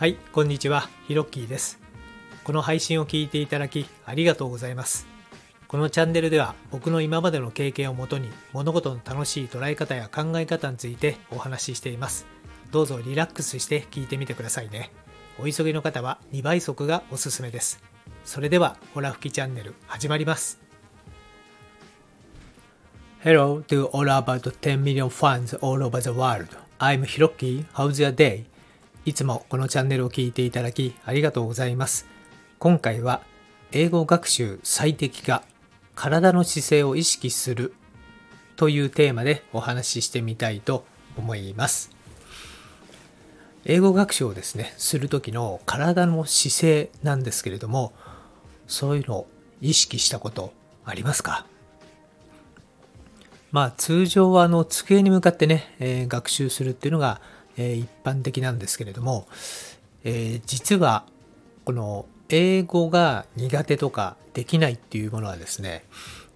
はい、こんにちは、ひろっきーです。この配信を聞いていただきありがとうございます。このチャンネルでは僕の今までの経験をもとに物事の楽しい捉え方や考え方についてお話ししています。どうぞリラックスして聞いてみてくださいね。お急ぎの方は2倍速がおすすめです。それでは、ホラ吹きチャンネル始まります。Hello to all about 10 million fans all over the world. I'm Hiroki. How's your day? いつもこのチャンネルを聞いていただきありがとうございます。今回は英語学習最適化体の姿勢を意識するというテーマでお話ししてみたいと思います。英語学習をですね、する時の体の姿勢なんですけれども、そういうのを意識したことありますか？まあ通常はあの机に向かってね、えー学習するっていうのが、え一般的なんですけれども、え実はこの英語が苦手とかできないっていうものはですね、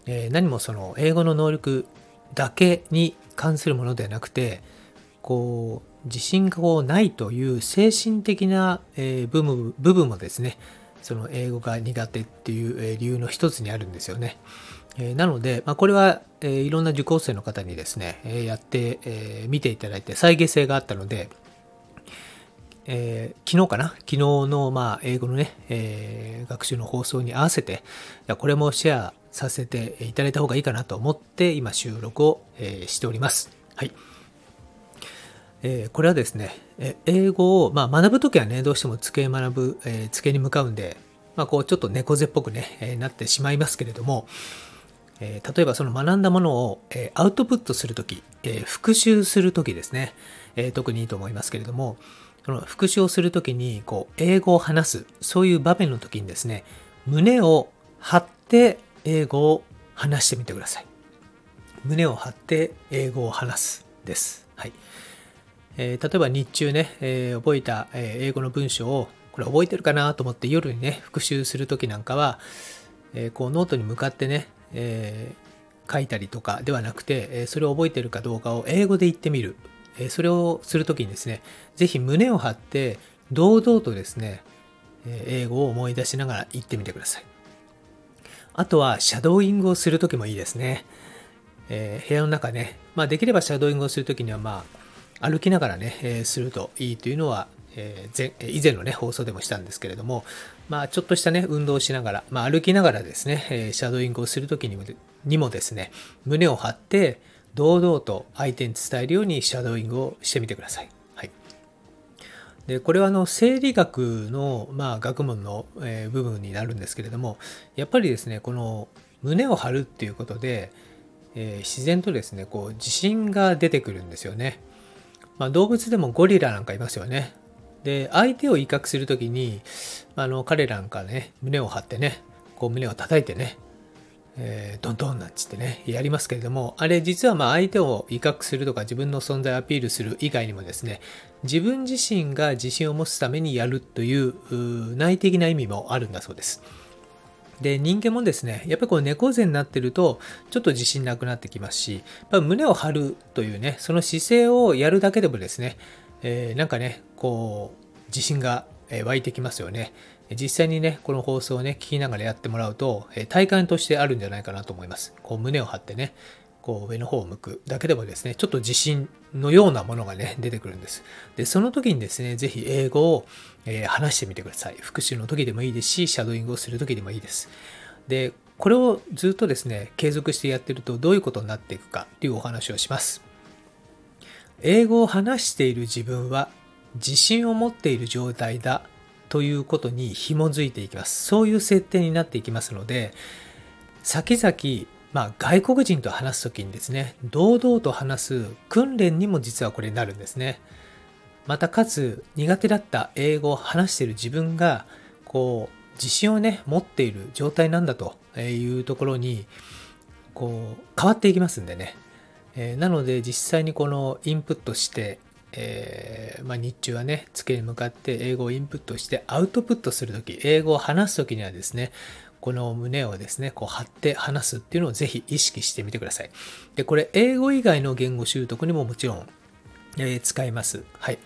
え何もその英語の能力だけに関するものではなくてこう自信がないという精神的な、え部分部分もですねその英語が苦手っていう理由の一つにあるんですよね。えなので、まあ、これは、えいろんな受講生の方にですね、えやって、え見ていただいて再現性があったので、えー昨日かな？昨日の、まあ、英語のね、えー学習の放送に合わせて、いやこれもシェアさせていただいた方がいいかなと思って、今収録を、えーしております。はい。えこれはですね、え英語を、まあ、学ぶときはね、どうしても机学ぶ、えー机に向かうんで、まあ、こう、ちょっと猫背っぽくね、えなってしまいますけれども、え例えばその学んだものを、えアウトプットするとき、え復習するときですね、え特にいいと思いますけれども、その復習をするときに、こう、英語を話す、そういう場面のときにですね、胸を張って英語を話してみてください。胸を張って英語を話すです。はい。え例えば日中ね、え覚えた、え英語の文章をこれ覚えてるかなと思って夜にね復習する時なんかは、えこうノートに向かってね、えー書いたりとかではなくて、えそれを覚えてるかどうかを英語で言ってみる、えそれをする時にですねぜひ胸を張って堂々とですね、え英語を思い出しながら言ってみてください。あとはシャドーイングをする時もいいですね。えー部屋の中ね、まあ、できればシャドーイングをするときには、まあ、歩きながらね、えーするといいというのは、えー以前のね、放送でもしたんですけれども、まあ、ちょっとしたね、運動をしながら、まあ、歩きながらですね、えーシャドーイングをするときにもにもですね、胸を張って、堂々と相手に伝えるようにシャドーイングをしてみてください。はい。でこれはあの生理学の、まあ、学問の、えー部分になるんですけれどもやっぱりですねこの胸を張るっていうことで、えー自然とですねこう自信が出てくるんですよね、まあ、動物でもゴリラなんかいますよねで相手を威嚇するときにあの彼らなんかね胸を張ってねこう胸を叩いてねえードンドンなんつってね、やりますけれども、あれ実はまあ相手を威嚇するとか自分の存在をアピールする以外にもですね、自分自身が自信を持つためにやるというう内的な意味もあるんだそうです。で、人間もですね、やっぱりこう猫背になってると、ちょっと自信なくなってきますし、やっぱ胸を張るというね、その姿勢をやるだけでもですね、えーなんかね、こう、自信が湧いてきますよね。実際にね、この放送をね、聞きながらやってもらうと、え体感としてあるんじゃないかなと思います。こう胸を張ってね、こう上の方を向くだけでもですね、ちょっと自信のようなものがね、出てくるんです。で、その時にですね、ぜひ英語を、えー話してみてください。復習の時でもいいですし、シャドーイングをする時でもいいです。で、これをずっとですね、継続してやってるとどういうことになっていくかというお話をします。英語を話している自分は自信を持っている状態だということに紐づいていきます。そういう設定になっていきますので、先々、まあ、外国人と話すときにですね、堂々と話す訓練にも実はこれになるんですね。またかつ苦手だった英語を話している自分がこう自信をね持っている状態なんだというところにこう変わっていきますんでね、えーなので実際にこのインプットして、えーまあ、日中はね机に向かって英語をインプットしてアウトプットする時英語を話す時にはですねこの胸をですね、こう張って話すっていうのをぜひ意識してみてください。で、これ、英語以外の言語習得にももちろん、えー使います。はい。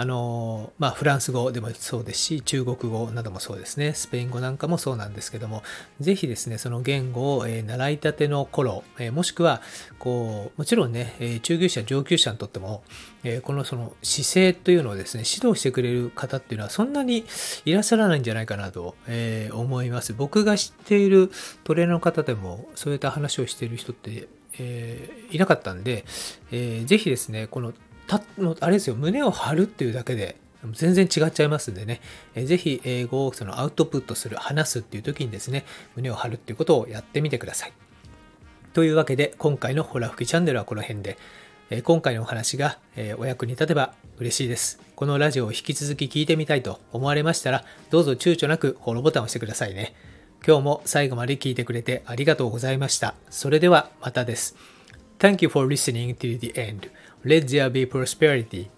あの、まあ、フランス語でもそうですし、中国語などもそうですね、スペイン語なんかもそうなんですけども、ぜひですね、その言語を、え習いたての頃、えもしくは、こう、もちろんね、え中級者、上級者にとっても、えこのその姿勢というのをですね、指導してくれる方っていうのはそんなにいらっしゃらないんじゃないかなと、え思います。僕が知っているトレーナーの方でも、そういった話をしている人って、えいなかったんで、えー、ぜひですね、このたあれですよ、胸を張るっていうだけで、全然違っちゃいますんでね、えー、ぜひ英語をそのアウトプットする、話すっていう時にですね、胸を張るっていうことをやってみてください。というわけで、今回のホラ吹きチャンネルはこの辺で、え今回のお話が、えお役に立てば嬉しいです。このラジオを引き続き聞いてみたいと思われましたら、どうぞ躊躇なくフォローボタンを押してくださいね。今日も最後まで聞いてくれてありがとうございました。それではまたです。Thank you for listening to the end. Let there be prosperity.